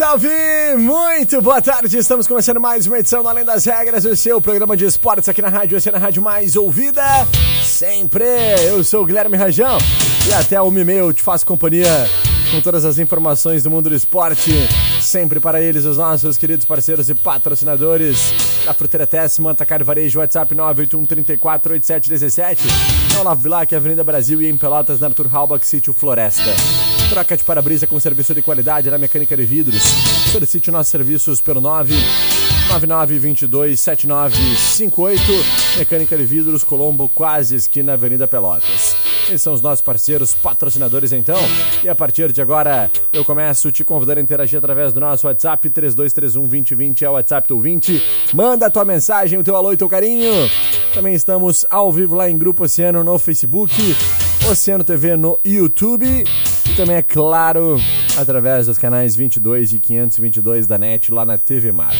Salve! Muito boa tarde! Estamos começando mais uma edição do Além das Regras, o seu programa de esportes aqui na rádio, essa é a rádio mais ouvida sempre. Eu sou o Guilherme Rajão e até o e eu te faço companhia com todas as informações do mundo do esporte, sempre para eles, os nossos queridos parceiros e patrocinadores da Fruteira Tess, Mantacar Varejo, WhatsApp 981 34 8717, na Olavo Bilac, Avenida Brasil e em Pelotas, na Arthur Halbach, Sítio Floresta. Troca de para-brisa com serviço de qualidade na Mecânica de Vidros. Solicite nossos serviços pelo 9 99227958. Mecânica de Vidros, Colombo, quase esquina Avenida Pelotas. Esses são os nossos parceiros patrocinadores então. E a partir de agora eu começo te convidar a interagir através do nosso WhatsApp 3231 2020 é o WhatsApp do 20. Manda a tua mensagem, o teu alô e teu carinho. Também estamos ao vivo lá em Grupo Oceano no Facebook, Oceano TV no YouTube também, é claro, através dos canais 22 e 522 da NET lá na TV Mar.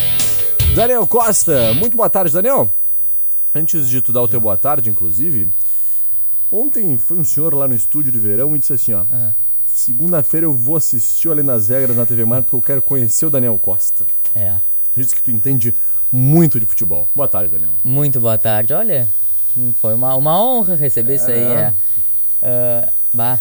Daniel Costa, muito boa tarde, Daniel. Antes de tu dar o teu boa tarde, inclusive, ontem foi um senhor lá no estúdio de verão e disse assim, ó... Ah. Segunda-feira eu vou assistir o Além das Regras na TV Mar porque eu quero conhecer o Daniel Costa. É. Disse que tu entende muito de futebol. Boa tarde, Daniel. Muito boa tarde. Olha, foi uma, uma honra receber isso aí. É. Uh, bah,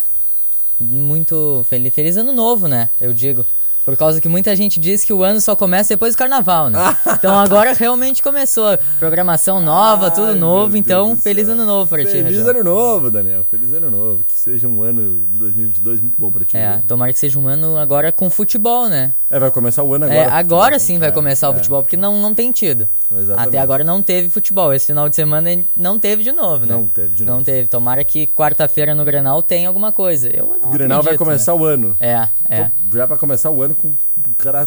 muito feliz, feliz ano novo, né? Eu digo. Por causa que muita gente diz que o ano só começa depois do carnaval, né? então agora realmente começou. Programação nova, Ai, tudo novo. Então, feliz ano novo pra feliz ti, Feliz ano novo, Daniel. Feliz ano novo. Que seja um ano de 2022 muito bom pra ti. É, tomara que seja um ano agora com futebol, né? É, vai começar o ano agora. É, agora sim vai é, começar é, o futebol, porque não, não tem tido. Exatamente. Até agora não teve futebol. Esse final de semana não teve de novo, né? Não teve de novo. Não teve. Tomara que quarta-feira no Grenal tenha alguma coisa. Eu não o Grenal acredito, vai começar né? o ano. É, é. Já para começar o ano com o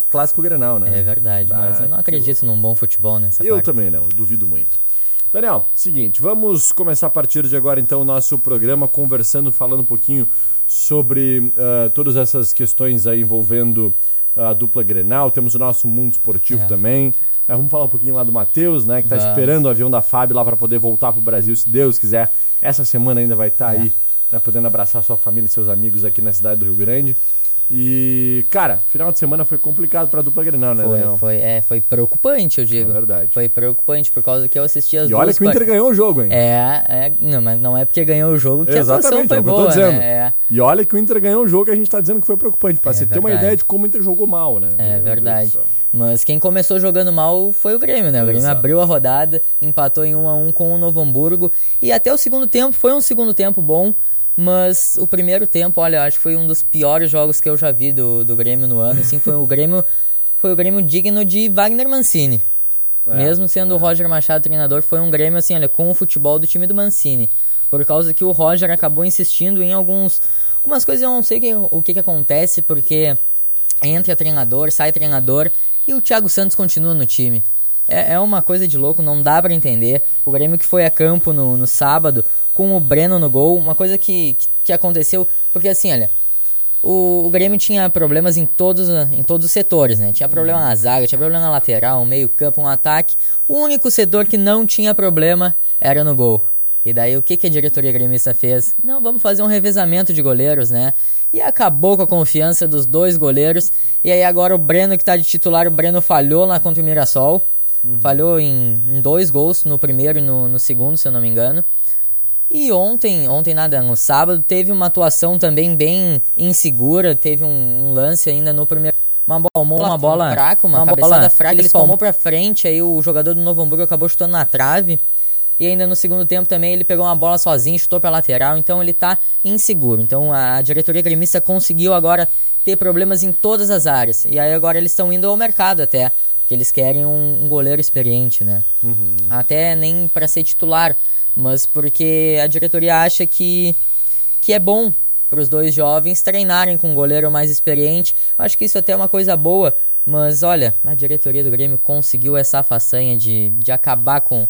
clássico Grenal, né? É verdade, ah, mas eu não acredito num bom futebol nessa Eu parte. também não, eu duvido muito. Daniel, seguinte, vamos começar a partir de agora então o nosso programa conversando, falando um pouquinho sobre uh, todas essas questões aí envolvendo a dupla Grenal, temos o nosso mundo esportivo É. também. Aí vamos falar um pouquinho lá do Matheus, né, que tá esperando o avião da Fábio lá para poder voltar pro Brasil, se Deus quiser. Essa semana ainda vai estar É. aí, né, podendo abraçar sua família e seus amigos aqui na cidade do Rio Grande. E, cara, final de semana foi complicado pra dupla Grenal, né, Foi, Daniel? foi, é, foi preocupante, eu digo. É verdade. Foi preocupante por causa que eu assisti as E duas olha que o Inter ganhou o jogo, hein? É, é, não, mas não é porque ganhou o jogo que a atuação Exatamente, foi é o que eu tô boa, dizendo. né? É, E olha que o Inter ganhou o jogo e a gente tá dizendo que foi preocupante, pra É você ter uma verdade. ideia de como o Inter jogou mal, né? é Meu verdade. Mas quem começou jogando mal foi o Grêmio, né? O Grêmio Exato. abriu a rodada, empatou em 1 a 1 com o Novo Hamburgo e até o segundo tempo foi um segundo tempo bom, mas o primeiro tempo, olha, eu acho que foi um dos piores jogos que eu já vi do, do Grêmio no ano, assim, foi o Grêmio foi o Grêmio digno de Wagner Mancini. É, Mesmo sendo o Roger Machado treinador, foi um Grêmio assim, olha, com o futebol do time do Mancini. Por causa que o Roger acabou insistindo em alguns. Algumas coisas eu não sei que, o que, que acontece, porque entra treinador, sai treinador e o Thiago Santos continua no time. É, é uma coisa de louco, não dá para entender. O Grêmio que foi a campo no, no sábado com o Breno no gol, uma coisa que, que, que aconteceu, porque assim, olha, o, o, Grêmio tinha problemas em todos, em todos os setores, né? Tinha problema uhum. na zaga, tinha problema na lateral, um meio campo, um ataque. O único setor que não tinha problema era no gol. E daí o que, que a diretoria gremista fez? Não, vamos fazer um revezamento de goleiros, né? E acabou com a confiança dos dois goleiros. E aí agora o Breno que tá de titular, o Breno falhou lá contra o Mirassol. Uhum. Falhou em, em, dois gols, no primeiro e no, no segundo, se eu não me engano. E ontem, ontem nada, no sábado, teve uma atuação também bem insegura, teve um, um lance ainda no primeiro. Uma bola, uma bola fraca, uma, uma bola fraca, ele palmou pra frente, aí o jogador do Novo Hamburgo acabou chutando na trave. E ainda no segundo tempo também ele pegou uma bola sozinho, chutou pra lateral, então ele tá inseguro. Então a diretoria gremista conseguiu agora ter problemas em todas as áreas. E aí agora eles estão indo ao mercado até, porque eles querem um, um goleiro experiente, né? Uhum. Até nem para ser titular, mas porque a diretoria acha que, que é bom para os dois jovens treinarem com um goleiro mais experiente. Acho que isso até é uma coisa boa, mas olha, a diretoria do Grêmio conseguiu essa façanha de, de acabar com,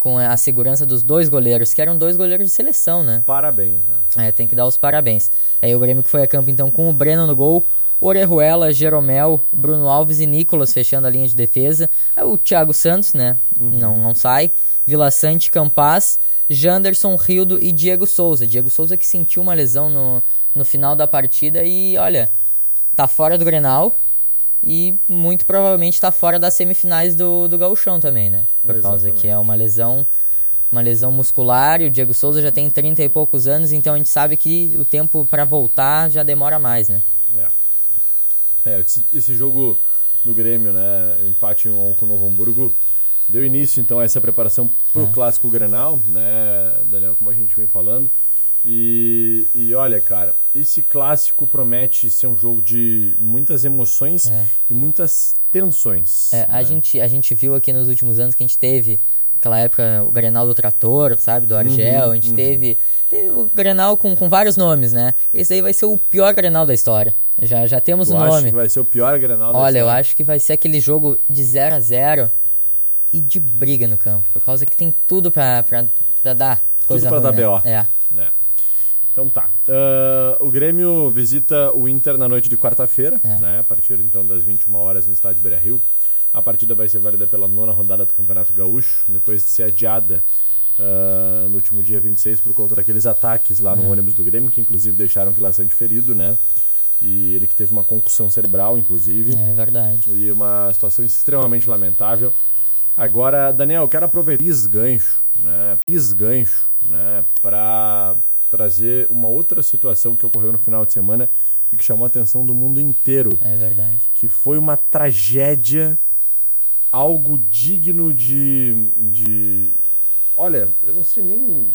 com a segurança dos dois goleiros, que eram dois goleiros de seleção, né? Parabéns, né? É, tem que dar os parabéns. Aí o Grêmio que foi a campo então com o Breno no gol, Orejuela, Jeromel, Bruno Alves e Nicolas fechando a linha de defesa. Aí o Thiago Santos, né? Uhum. Não, não sai. Vila Sante, Campaz, Janderson, Rildo e Diego Souza. Diego Souza que sentiu uma lesão no, no final da partida e, olha, tá fora do Grenal e muito provavelmente tá fora das semifinais do, do Gauchão também, né? Por Exatamente. causa que é uma lesão uma lesão muscular e o Diego Souza já tem 30 e poucos anos, então a gente sabe que o tempo para voltar já demora mais, né? É. É, esse, esse jogo do Grêmio, né? O empate 1 com o Novo Hamburgo Deu início então a essa preparação para o é. clássico Grenal, né, Daniel, como a gente vem falando. E, e olha, cara, esse clássico promete ser um jogo de muitas emoções é. e muitas tensões. É, né? a, gente, a gente viu aqui nos últimos anos que a gente teve aquela época o Grenal do Trator, sabe, do Argel, uhum, a gente uhum. teve, teve o Grenal com, com vários nomes, né? Esse aí vai ser o pior Grenal da história. Já, já temos o nome. vai ser o pior Grenal da Olha, história. eu acho que vai ser aquele jogo de 0 a 0 e de briga no campo, por causa que tem tudo pra, pra, pra dar coisa Tudo pra ruim, dar né? BO. É. é. Então tá. Uh, o Grêmio visita o Inter na noite de quarta-feira, é. né? A partir então das 21 horas no estádio Beira Rio. A partida vai ser válida pela nona rodada do Campeonato Gaúcho, depois de ser adiada uh, no último dia 26 por conta daqueles ataques lá no é. ônibus do Grêmio, que inclusive deixaram o Vila Sante ferido, né? E ele que teve uma concussão cerebral, inclusive. É verdade. E uma situação extremamente lamentável. Agora, Daniel, eu quero aproveitar esse gancho, né? Esse gancho, né? Para trazer uma outra situação que ocorreu no final de semana e que chamou a atenção do mundo inteiro. É verdade. Que foi uma tragédia, algo digno de, de. Olha, eu não sei nem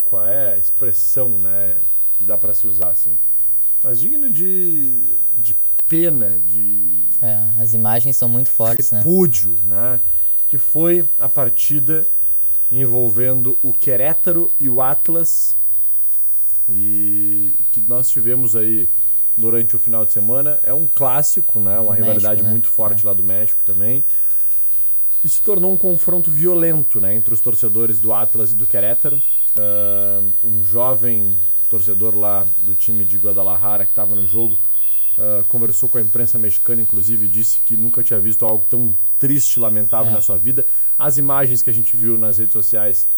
qual é a expressão, né? Que dá para se usar assim. Mas digno de, de pena, de. É, as imagens são muito fortes, repúdio, né? né? Que foi a partida envolvendo o Querétaro e o Atlas e que nós tivemos aí durante o final de semana. É um clássico, né? Uma rivalidade né? muito forte é. lá do México também. E se tornou um confronto violento, né? Entre os torcedores do Atlas e do Querétaro. Uh, um jovem torcedor lá do time de Guadalajara que estava no jogo Uh, conversou com a imprensa mexicana, inclusive, disse que nunca tinha visto algo tão triste lamentável é. na sua vida. As imagens que a gente viu nas redes sociais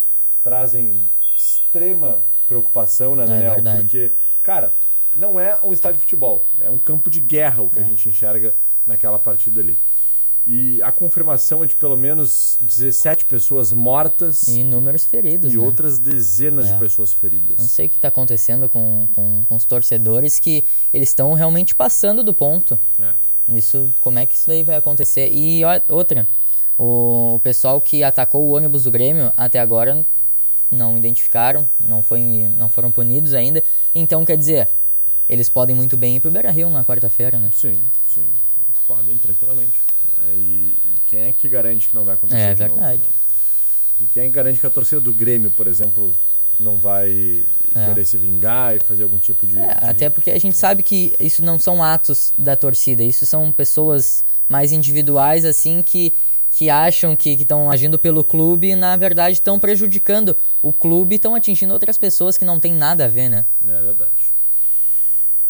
trazem extrema preocupação, né, é Daniel? É Porque, cara, não é um estádio de futebol, é um campo de guerra o que é. a gente enxerga naquela partida ali. E a confirmação é de pelo menos 17 pessoas mortas. E inúmeros feridos. E né? outras dezenas é. de pessoas feridas. Não sei o que está acontecendo com, com, com, os torcedores que eles estão realmente passando do ponto. É. Isso, como é que isso daí vai acontecer? E outra, o, o pessoal que atacou o ônibus do Grêmio até agora não identificaram, não, foi, não foram punidos ainda. Então, quer dizer, eles podem muito bem ir pro Beira Rio na quarta-feira, né? Sim, sim. Podem tranquilamente. Né? E quem é que garante que não vai acontecer? É verdade. Novo, né? E quem é que garante que a torcida do Grêmio, por exemplo, não vai é. querer se vingar e fazer algum tipo de, é, de, Até porque a gente sabe que isso não são atos da torcida, isso são pessoas mais individuais, assim, que, que acham que estão agindo pelo clube e, na verdade, estão prejudicando o clube e estão atingindo outras pessoas que não tem nada a ver, né? É verdade.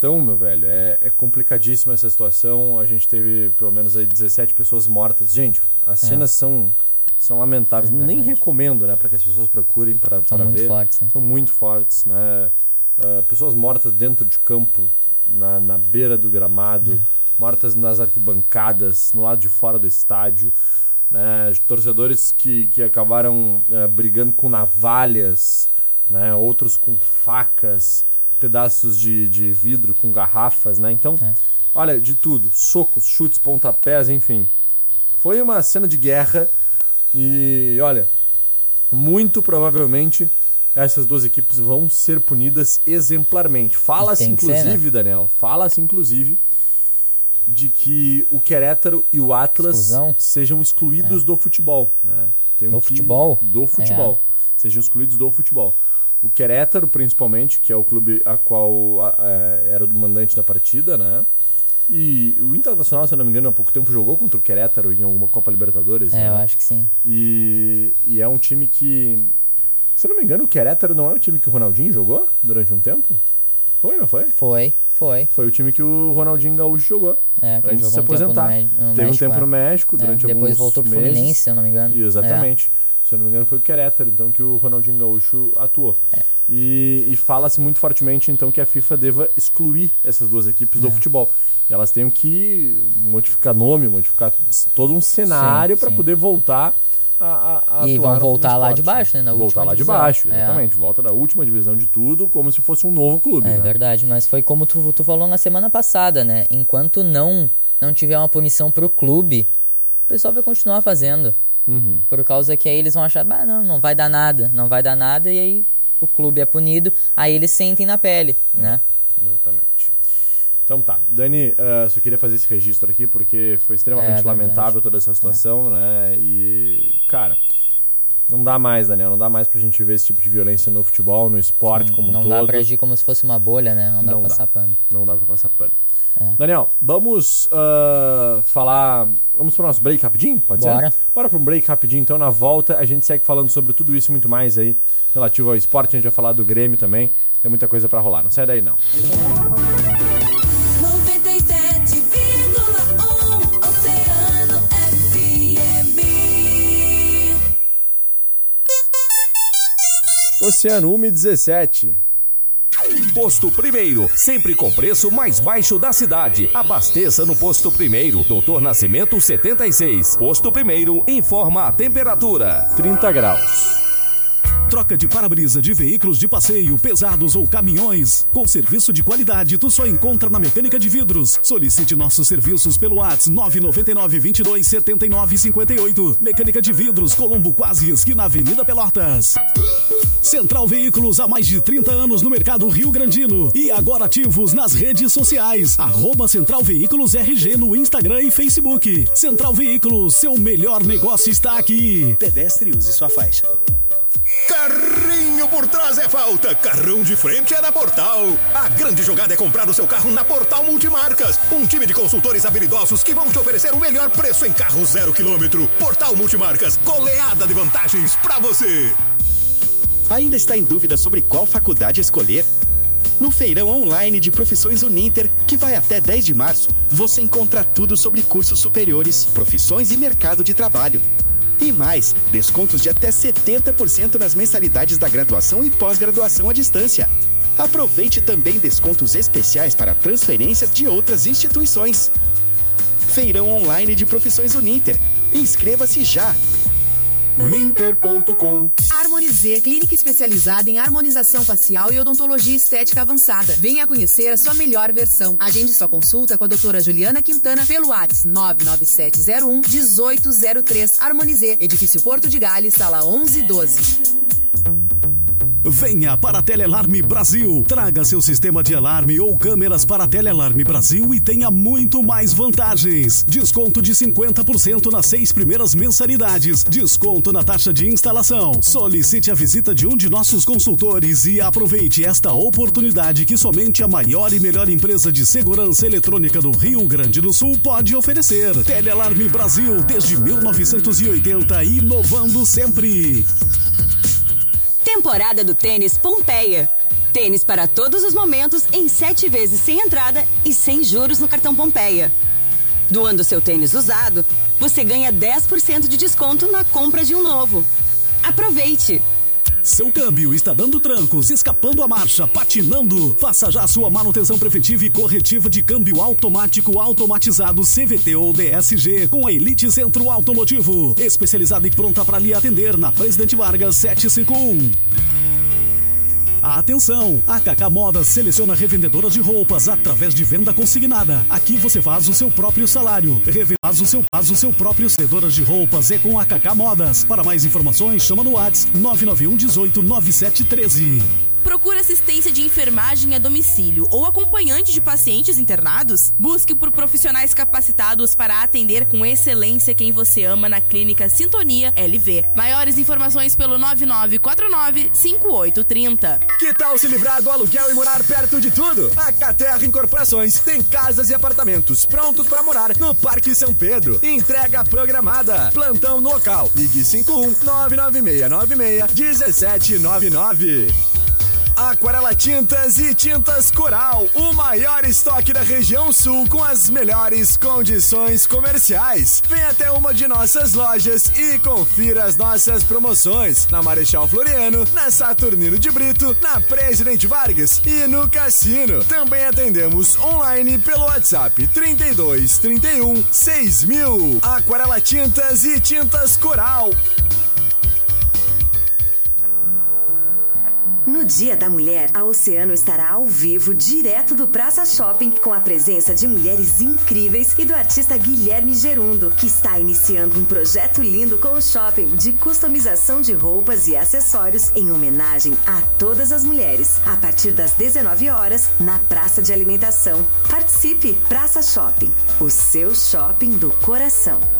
Então, meu velho, é, é complicadíssima essa situação. A gente teve pelo menos aí 17 pessoas mortas. Gente, as é. cenas são são lamentáveis. É Nem recomendo, né, para que as pessoas procurem para ver. São muito fortes. Né? São muito fortes, né? Uh, pessoas mortas dentro de campo, na, na beira do gramado, é. mortas nas arquibancadas, no lado de fora do estádio, né? Torcedores que, que acabaram uh, brigando com navalhas, né? Outros com facas, pedaços de, de vidro com garrafas, né? Então, é. olha, de tudo. Socos, chutes, pontapés, enfim. Foi uma cena de guerra e olha, muito provavelmente essas duas equipes vão ser punidas exemplarmente. Fala-se inclusive, ser, né? Daniel, fala-se inclusive de que o Querétaro e o Atlas Exclusão. sejam excluídos é. do futebol, né? Tem do que... futebol? Do futebol. É. Sejam excluídos do futebol. O Querétaro, principalmente, que é o clube a qual a, a, é, era o mandante da partida, né? E o Internacional, se eu não me engano, há pouco tempo jogou contra o Querétaro em alguma Copa Libertadores. É, né? eu acho que sim. E, e é um time que. Se eu não me engano, o Querétaro não é o time que o Ronaldinho jogou durante um tempo? Foi, não foi? Foi, foi. Foi o time que o Ronaldinho Gaúcho jogou. É, que antes de se aposentar. Um no Teve México, um tempo é. no México durante é, alguns Depois voltou pro. Fluminense, se eu não me engano. Exatamente. É. Se eu não me engano, foi o Querétaro, então, que o Ronaldinho Gaúcho atuou. É. E, e fala-se muito fortemente, então, que a FIFA deva excluir essas duas equipes do É. futebol. E elas têm que modificar nome, modificar todo um cenário para poder voltar a, a, a E vão voltar lá de baixo, né? Na voltar lá de divisão. baixo, É. exatamente. Volta da última divisão de tudo, como se fosse um novo clube. É né? verdade, mas foi como tu, tu falou na semana passada, né? Enquanto não não tiver uma punição pro clube, o pessoal vai continuar fazendo. Uhum. Por causa que aí eles vão achar, ah, não, não vai dar nada, não vai dar nada, e aí o clube é punido, aí eles sentem na pele, né? Exatamente. Então tá. Dani, uh, só queria fazer esse registro aqui porque foi extremamente É, lamentável toda essa situação, né? E, cara, não dá mais, Daniel, não dá mais pra gente ver esse tipo de violência no futebol, no esporte como um não todo. dá pra agir como se fosse uma bolha, né? Não dá Não pra dá. passar pano. Não dá pra passar pano. É. Daniel, vamos uh, falar. Vamos pro nosso break rapidinho? Pode Bora. ser? Bora pro break rapidinho. Então, na volta, a gente segue falando sobre tudo isso e muito mais aí relativo ao esporte. A gente vai falar do Grêmio também. Tem muita coisa pra rolar. Não sai daí, não. 97,1 Oceano FM. Oceano 117. Posto Primeiro, sempre com preço mais baixo da cidade. Abasteça no Posto Primeiro, Doutor Nascimento 76. Posto Primeiro, informa a temperatura. 30 graus. Troca de para-brisa de veículos de passeio, pesados ou caminhões. Com serviço de qualidade, tu só encontra na Mecânica de Vidros. Solicite nossos serviços pelo WhatsApp 999 22 79 58. Mecânica de Vidros, Colombo Quase, esquina Avenida Pelotas. Central Veículos há mais de 30 anos no mercado Rio Grandino e agora ativos nas redes sociais. Arroba Central Veículos RG no Instagram e Facebook. Central Veículos, seu melhor negócio está aqui. Pedestre use sua faixa. Por trás é falta, carrão de frente é da Portal. A grande jogada é comprar o seu carro na Portal Multimarcas. Um time de consultores habilidosos que vão te oferecer o melhor preço em carro zero quilômetro. Portal Multimarcas, goleada de vantagens pra você. Ainda está em dúvida sobre qual faculdade escolher? No feirão online de profissões Uninter, que vai até 10 de março, você encontra tudo sobre cursos superiores, profissões e mercado de trabalho. E mais, descontos de até 70% nas mensalidades da graduação e pós-graduação à distância. Aproveite também descontos especiais para transferências de outras instituições. Feirão online de profissões Uninter. Inscreva-se já! Uninter.com Harmonizer, clínica especializada em harmonização facial e odontologia estética avançada. Venha conhecer a sua melhor versão. Agende sua consulta com a doutora Juliana Quintana pelo WhatsApp 99701 1803. Harmonizer, edifício Porto de Gales, sala 1112. Venha para a Telealarme Brasil. Traga seu sistema de alarme ou câmeras para a Telealarme Brasil e tenha muito mais vantagens. Desconto de 50% nas seis primeiras mensalidades. Desconto na taxa de instalação. Solicite a visita de um de nossos consultores e aproveite esta oportunidade que somente a maior e melhor empresa de segurança eletrônica do Rio Grande do Sul pode oferecer. Telealarme Brasil desde 1980 inovando sempre. Temporada do Tênis Pompeia. Tênis para todos os momentos em sete vezes sem entrada e sem juros no cartão Pompeia. Doando seu tênis usado, você ganha 10% de desconto na compra de um novo. Aproveite! Seu câmbio está dando trancos, escapando a marcha, patinando. Faça já sua manutenção preventiva e corretiva de câmbio automático automatizado CVT ou DSG com a Elite Centro Automotivo, especializada e pronta para lhe atender na Presidente Vargas 751. Atenção! A Kaká Modas seleciona revendedoras de roupas através de venda consignada. Aqui você faz o seu próprio salário. Faz o seu, faz o seu próprio vendedoras de roupas é com a Kaká Modas. Para mais informações, chama no WhatsApp 991 18 9713. Procura assistência de enfermagem a domicílio ou acompanhante de pacientes internados? Busque por profissionais capacitados para atender com excelência quem você ama na Clínica Sintonia LV. Maiores informações pelo 9949-5830. Que tal se livrar do aluguel e morar perto de tudo? A Caterra Incorporações tem casas e apartamentos prontos para morar no Parque São Pedro. Entrega programada. Plantão no local. Ligue 51 99696 1799. Aquarela Tintas e Tintas Coral, o maior estoque da região sul com as melhores condições comerciais. Vem até uma de nossas lojas e confira as nossas promoções na Marechal Floriano, na Saturnino de Brito, na Presidente Vargas e no Cassino. Também atendemos online pelo WhatsApp 32 31 6000. Aquarela Tintas e Tintas Coral. No Dia da Mulher, a Oceano estará ao vivo, direto do Praça Shopping, com a presença de mulheres incríveis e do artista Guilherme Gerundo, que está iniciando um projeto lindo com o shopping de customização de roupas e acessórios em homenagem a todas as mulheres, a partir das 19 horas, na Praça de Alimentação. Participe! Praça Shopping, o seu shopping do coração.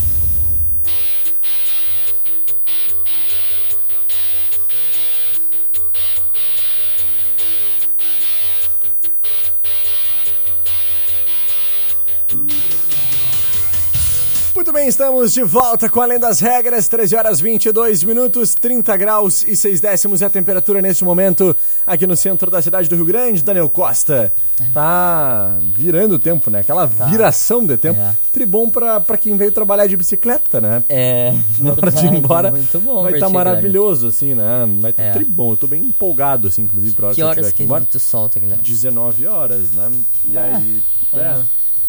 Bem, estamos de volta com Além das Regras, 13 horas 22 minutos, 30 graus e 6 décimos é a temperatura neste momento aqui no centro da cidade do Rio Grande, Daniel Costa. Tá virando o tempo, né? Aquela viração de tempo. É. Tribom pra, pra quem veio trabalhar de bicicleta, né? É. Na hora de ir embora, Muito bom, vai estar ti, maravilhoso, assim, né? Vai estar É. tribom. Eu tô bem empolgado, assim, inclusive, pra hora Que eu horas que aqui embora. tu solta, Guilherme? 19 horas, né? E Ah, aí, é, é.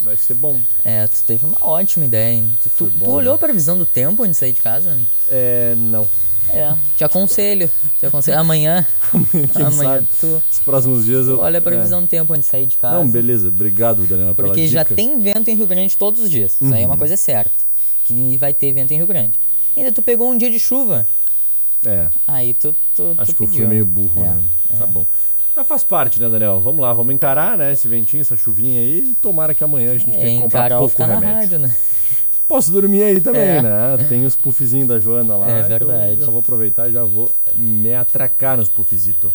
Vai ser bom. É, tu teve uma ótima ideia, hein? Tu, tu, Foi tu bom, olhou né? a previsão do tempo antes de sair de casa? É, não. É, te aconselho. Te aconselho. Amanhã. Quem amanhã sabe? tu Os próximos dias eu... olha a é. previsão do tempo antes de sair de casa. Não, beleza. Obrigado, Daniel, pela Porque já dica. tem vento em Rio Grande todos os dias. Isso aí é uma Uhum. coisa certa. Que vai ter vento em Rio Grande. Ainda tu pegou um dia de chuva. É, Aí tu, tu, acho tu que eu pediu, fui meio né? burro, É, né? é. Tá bom. Mas faz parte, né, Daniel? Vamos lá, vamos encarar, né, esse ventinho, essa chuvinha aí. Tomara que amanhã a gente É, tenha que comprar pouco remédio. rádio, né? Posso dormir aí também, É. né? Tem os puffzinhos da Joana lá. É que eu verdade. Já vou aproveitar e já vou me atracar nos puffzitos.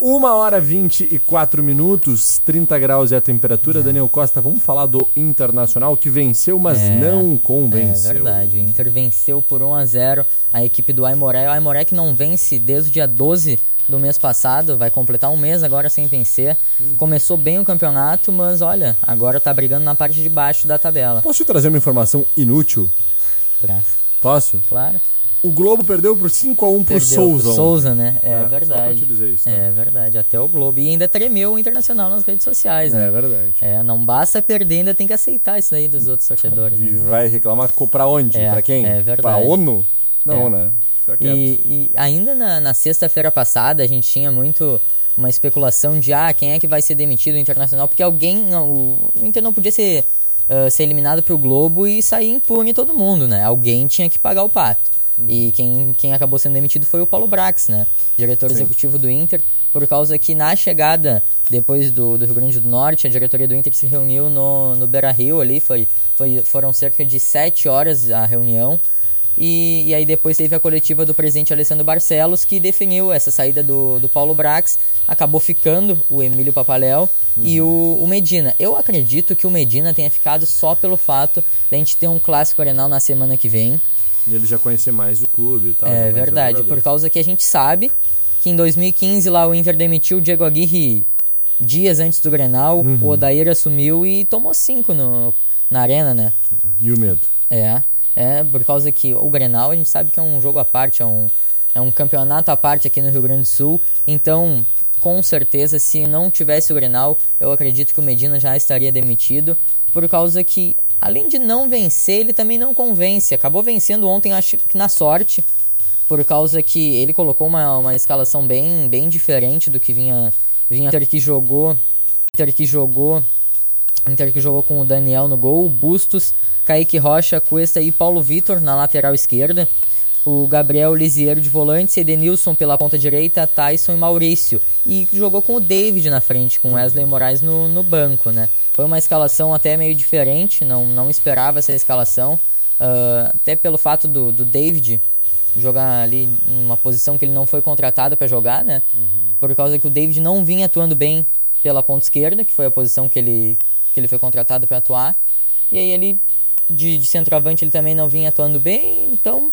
Uma hora 24 minutos, 30 graus é a temperatura. Daniel Costa, vamos falar do Internacional que venceu, mas É, não É convenceu. verdade, o Inter venceu por 1 a 0 a equipe do Aimoré. O Aimoré que não vence desde o dia 12 do mês passado, vai completar um mês agora sem vencer. Hum. Começou bem o campeonato, mas olha, agora tá brigando na parte de baixo da tabela. Posso te trazer uma informação inútil? Traz. Posso? Claro. O Globo perdeu por 5x1 por Perdeu Souza. pro Souza, né? É, É, verdade. isso, tá? É verdade, até o Globo. E ainda tremeu o Internacional nas redes sociais, né? É verdade. É, não basta perder, ainda tem que aceitar isso daí dos outros torcedores. E né? vai reclamar pra onde? É, pra quem? é verdade. Pra ONU? Não, É. né? E, e ainda na, na sexta-feira passada a gente tinha muito uma especulação de ah, quem é que vai ser demitido do Internacional, porque alguém. Não, o, Inter não podia ser, ah, ser eliminado pro Globo e sair impune todo mundo, né? Alguém tinha que pagar o pato. E quem, quem acabou sendo demitido foi o Paulo Brax, né? Diretor executivo do Inter, por causa que na chegada, depois do, do Rio Grande do Norte, a diretoria do Inter se reuniu no, no Beira Rio ali, foi, foi, foram cerca de sete horas a reunião. E, e aí depois teve a coletiva do presidente Alessandro Barcelos, que definiu essa saída do, do Paulo Brax. Acabou ficando o Emílio Papaléu e o, o Medina. Eu acredito que o Medina tenha ficado só pelo fato da gente ter um clássico arenal na semana que vem. E ele já conhecia mais do clube e tal. é verdade, por causa que a gente sabe que em 2015 lá o Inter demitiu o Diego Aguirre dias antes do Grenal, Uhum. o Odair assumiu e tomou cinco no, na arena, né? E o medo? É, é, por causa que o Grenal a gente sabe que é um jogo à parte, é um, é um campeonato à parte aqui no Rio Grande do Sul. Então, com certeza, se não tivesse o Grenal, eu acredito que o Medina já estaria demitido, por causa que, além de não vencer, ele também não convence. Acabou vencendo ontem, acho que na sorte, por causa que ele colocou uma, uma escalação bem, bem diferente do que vinha, vinha Inter que jogou, Inter que jogou Inter que jogou com o Daniel no gol, Bustos, Kaique Rocha, Cuesta e Paulo Vitor na lateral esquerda. O Gabriel Lisiero de volante, Edenilson pela ponta direita, Tyson e Maurício. E jogou com o David na frente, com Wesley Moraes no, no banco, né? Foi uma escalação até meio diferente, não, não esperava essa escalação. ah, até pelo fato do, do David jogar ali numa posição que ele não foi contratado para jogar, né? Por causa que o David não vinha atuando bem pela ponta esquerda, que foi a posição que ele, que ele foi contratado para atuar. E aí ele, de, de centroavante, ele também não vinha atuando bem, então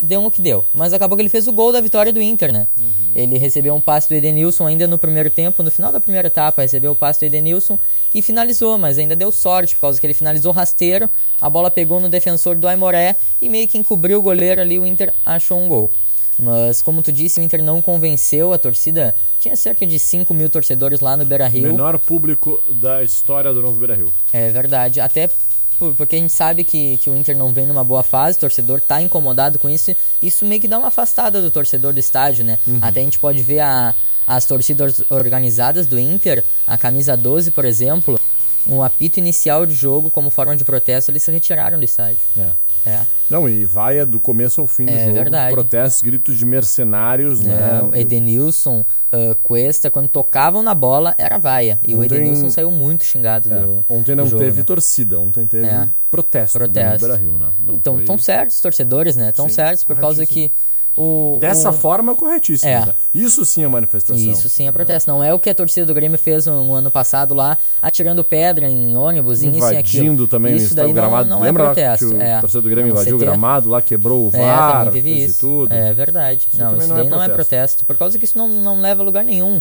deu o que deu. Mas acabou que ele fez o gol da vitória do Inter, né? Ele recebeu um passe do Edenilson ainda no primeiro tempo, no final da primeira etapa, recebeu o passe do Edenilson e finalizou, mas ainda deu sorte, por causa que ele finalizou rasteiro, a bola pegou no defensor do Aimoré e meio que encobriu o goleiro ali, o Inter achou um gol. Mas, como tu disse, o Inter não convenceu a torcida. Tinha cerca de 5 mil torcedores lá no Beira-Rio. Menor público da história do Novo Beira-Rio. É verdade. Até porque a gente sabe que, que o Inter não vem numa boa fase, o torcedor tá incomodado com isso. Isso meio que dá uma afastada do torcedor do estádio, né? Uhum. Até a gente pode ver a, as torcidas organizadas do Inter, a camisa 12, por exemplo, o apito inicial de jogo, como forma de protesto, eles se retiraram do estádio. É. É. Não, e vai do começo ao fim do É jogo. verdade. Protestos, gritos de mercenários, É, né? o Edenilson, uh, Cuesta, quando tocavam na bola, era vaia. E o Ontem- Edenilson saiu muito xingado É, do Ontem do não jogo, teve né? torcida, ontem teve É. protesto, Protesto. do Beira-Rio, né? Não então, foi- estão certos os torcedores, né? Estão certos por causa que o... Dessa o- forma, corretíssimo. É. né? Isso sim é manifestação. Isso sim é protesto. Não é o que a torcida do Grêmio fez no, no ano passado lá, atirando pedra em ônibus, isso e aquilo. Invadindo também o Isso daí gramado. não, não Lembra é protesto. que o é. torcedor do Grêmio invadiu o gramado lá, quebrou o É, VAR, também teve isso. tudo. É verdade. Isso não, isso não é daí não é protesto. protesto. Por causa que isso não, não leva a lugar nenhum.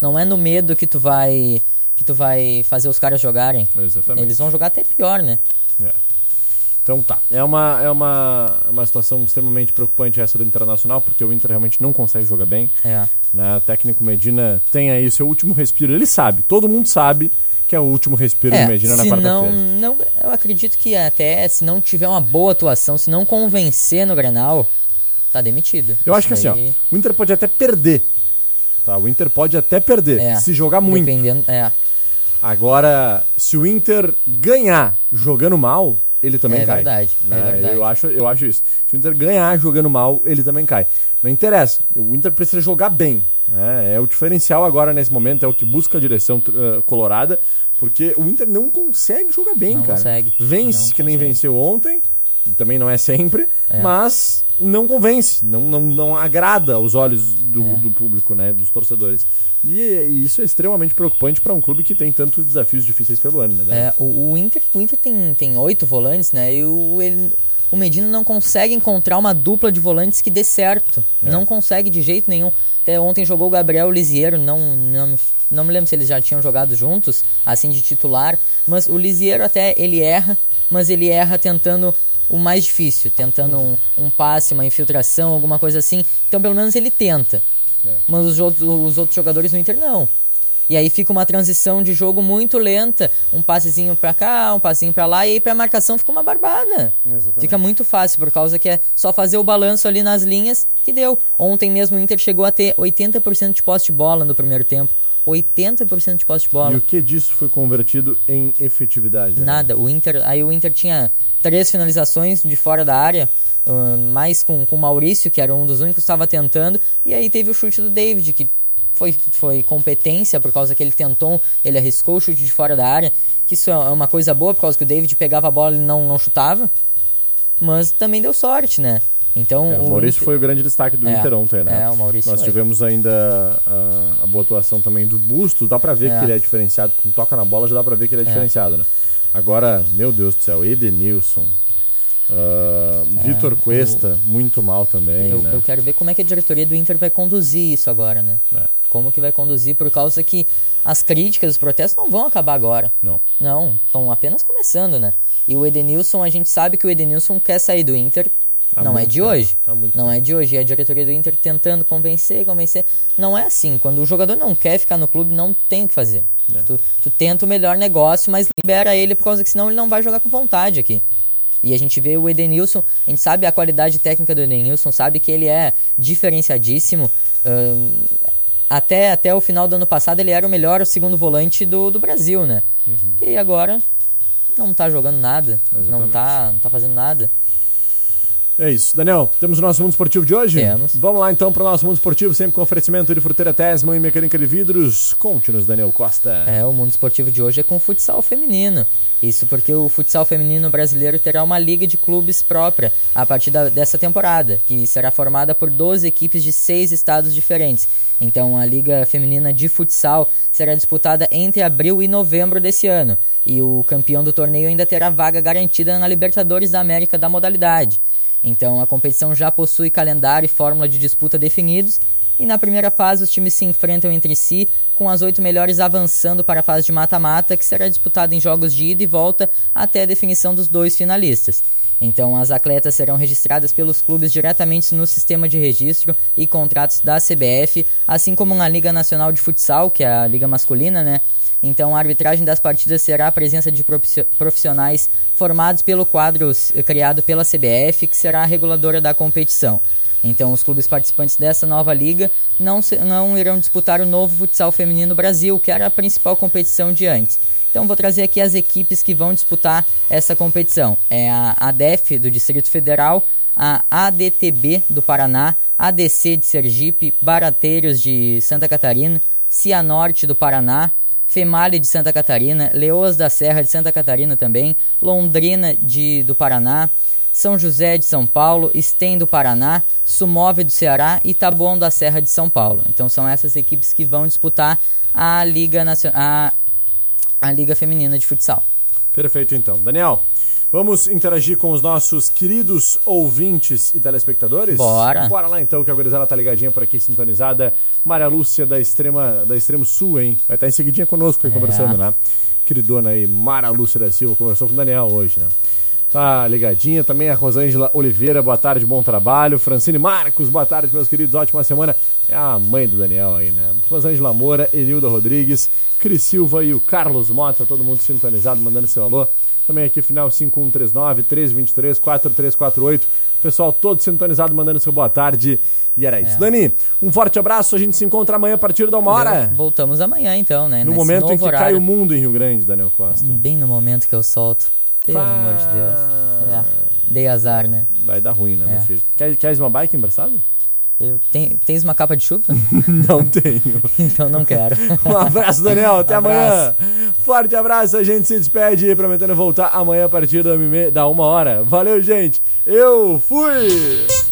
Não é no medo que tu vai que tu vai fazer os caras jogarem. Exatamente. Eles vão jogar até pior, né? É. Então tá. É uma, é uma, uma situação extremamente preocupante essa do Internacional, porque o Inter realmente não consegue jogar bem. É. Né? O técnico Medina tem aí seu último respiro. Ele sabe, todo mundo sabe que é o último respiro É, do Medina na quarta-feira. não, eu acredito que até se não tiver uma boa atuação, se não convencer no Grenal, tá demitido. Eu acho que assim, ó, o Inter pode até perder. Tá? O Inter pode até perder, É, se jogar muito. Dependendo, é. Agora, se o Inter ganhar jogando mal, ele também É cai. verdade, é né? verdade. Eu, acho, eu acho isso. Se o Inter ganhar jogando mal, ele também cai. Não interessa. O Inter precisa jogar bem. né? É o diferencial agora nesse momento, é o que busca a direção uh, colorada, porque o Inter não consegue jogar bem, Não cara. consegue. Vence, Não que nem consegue. venceu ontem, também não é sempre, É. mas não convence, não, não, não agrada aos olhos do, É. do público, né, dos torcedores. E, e isso é extremamente preocupante para um clube que tem tantos desafios difíceis pelo ano, né? É, o, o Inter, o Inter tem, tem oito volantes, né? E o, ele- o Medina não consegue encontrar uma dupla de volantes que dê certo. É. Não consegue de jeito nenhum. Até ontem jogou o Gabriel Lisiero, não, não, não me lembro se eles já tinham jogado juntos, assim de titular. Mas o Lisiero até ele erra, mas ele erra tentando o mais difícil, tentando um, um passe, uma infiltração, alguma coisa assim. Então, pelo menos ele tenta. É. Mas os outros, os outros jogadores do Inter não. E aí fica uma transição de jogo muito lenta, um passezinho pra cá, um passinho pra lá, e aí pra marcação fica uma barbada. Exatamente. Fica muito fácil, por causa que é só fazer o balanço ali nas linhas que deu. Ontem mesmo o Inter chegou a ter 80% de posse de bola no primeiro tempo. 80% de posse de bola. E o que disso foi convertido em efetividade? né? Nada. O Inter, aí o Inter tinha três finalizações de fora da área, ah, mais com, com o Maurício, que era um dos únicos que estava tentando, e aí teve o chute do David, que foi, foi competência, por causa que ele tentou, ele arriscou o chute de fora da área, que isso é uma coisa boa, por causa que o David pegava a bola e não, não chutava, mas também deu sorte, né? Então, É, o Maurício foi o grande destaque do É, Inter ontem, né? é, o Maurício Nós foi. tivemos ainda a, a boa atuação também do Busto, dá pra ver É. que ele é diferenciado, com toca na bola já dá pra ver que ele é, É. diferenciado, né? Agora, meu Deus do céu, Edenilson, Vitor É, o- Cuesta, muito mal também, Eu, né? eu quero ver como é que a diretoria do Inter vai conduzir isso agora, né? É. Como que vai conduzir, por causa que as críticas, os protestos não vão acabar agora. Não. Não, estão apenas começando, né? E o Edenilson, a gente sabe que o Edenilson quer sair do Inter. Há não é de tempo. hoje. Há muito Não é de hoje. E a diretoria do Inter tentando convencer, convencer. Não é assim. Quando o jogador não quer ficar no clube, não tem o que fazer. É. Tu, tu tenta o melhor negócio, mas libera ele por causa que senão ele não vai jogar com vontade aqui. E a gente vê o Edenilson, a gente sabe a qualidade técnica do Edenilson, sabe que ele é diferenciadíssimo. Ahn, até, até o final do ano passado ele era o melhor segundo volante do, do Brasil, né? E agora não tá jogando nada, não tá, não tá fazendo nada. É isso. Daniel, temos o nosso mundo esportivo de hoje? Temos. Vamos lá então para o nosso mundo esportivo, sempre com oferecimento de fruteira Tesman e mecânica de vidros. Conte-nos, Daniel Costa. É, o mundo esportivo de hoje é com futsal feminino. Isso porque o futsal feminino brasileiro terá uma liga de clubes própria a partir da- dessa temporada, que será formada por 12 equipes de seis estados diferentes. Então a liga feminina de futsal será disputada entre abril e novembro desse ano, e o campeão do torneio ainda terá vaga garantida na Libertadores da América da modalidade. Então a competição já possui calendário e fórmula de disputa definidos e na primeira fase os times se enfrentam entre si, com as oito melhores avançando para a fase de mata-mata, que será disputada em jogos de ida e volta até a definição dos dois finalistas. Então as atletas serão registradas pelos clubes diretamente no sistema de registro e contratos da CBF, assim como na Liga Nacional de Futsal, que é a liga masculina, né? Então a arbitragem das partidas será a presença de profissio- profissionais formados pelo quadro criado pela CBF, que será a reguladora da competição. Então os clubes participantes dessa nova liga não, não irão disputar o novo futsal feminino Brasil, que era a principal competição de antes. Então vou trazer aqui as equipes que vão disputar essa competição. É a ADEF do Distrito Federal, a ADTB do Paraná, ADC de Sergipe, Barateiros de Santa Catarina, Cianorte do Paraná, Female de Santa Catarina, Leoas da Serra de Santa Catarina também, Londrina de, do Paraná, São José de São Paulo, Stem do Paraná, Sumove do Ceará e Taboão da Serra de São Paulo. Então são essas equipes que vão disputar a Liga, Nacio- a, a Liga Feminina de Futsal. Perfeito então. Daniel, vamos interagir com os nossos queridos ouvintes e telespectadores? Bora. Bora lá então, que a gurizada tá ligadinha por aqui, sintonizada. Maria Lúcia da extrema da Extremo Sul, hein? Vai estar em seguidinha conosco aí É. conversando, né? Queridona aí, Mara Lúcia da Silva, conversou com o Daniel hoje, né? Tá ligadinha. Também a Rosângela Oliveira, boa tarde, bom trabalho. Francine Marcos, boa tarde, meus queridos, ótima semana. É a mãe do Daniel aí, né? Rosângela Moura, Enilda Rodrigues, Cris Silva e o Carlos Mota, todo mundo sintonizado, mandando seu alô. Também aqui, final 5139 323 4348. Pessoal todo sintonizado, mandando seu boa tarde. E era isso. É. Dani, um forte abraço. A gente se encontra amanhã a partir da uma hora. Voltamos amanhã então, né? No nesse momento em que horário. cai o mundo em Rio Grande, Daniel Costa. Bem no momento que eu solto. Pelo Pá. amor de Deus. É, dei azar, né? Vai dar ruim, né, meu É. filho? Quer, queres uma bike emprestada? Eu, tem, tens uma capa de chuva? Não tenho. então não quero. Um abraço, Daniel. Até Abraço. amanhã. Forte abraço. A gente se despede, prometendo voltar amanhã a partir da uma hora. Valeu, gente. Eu fui!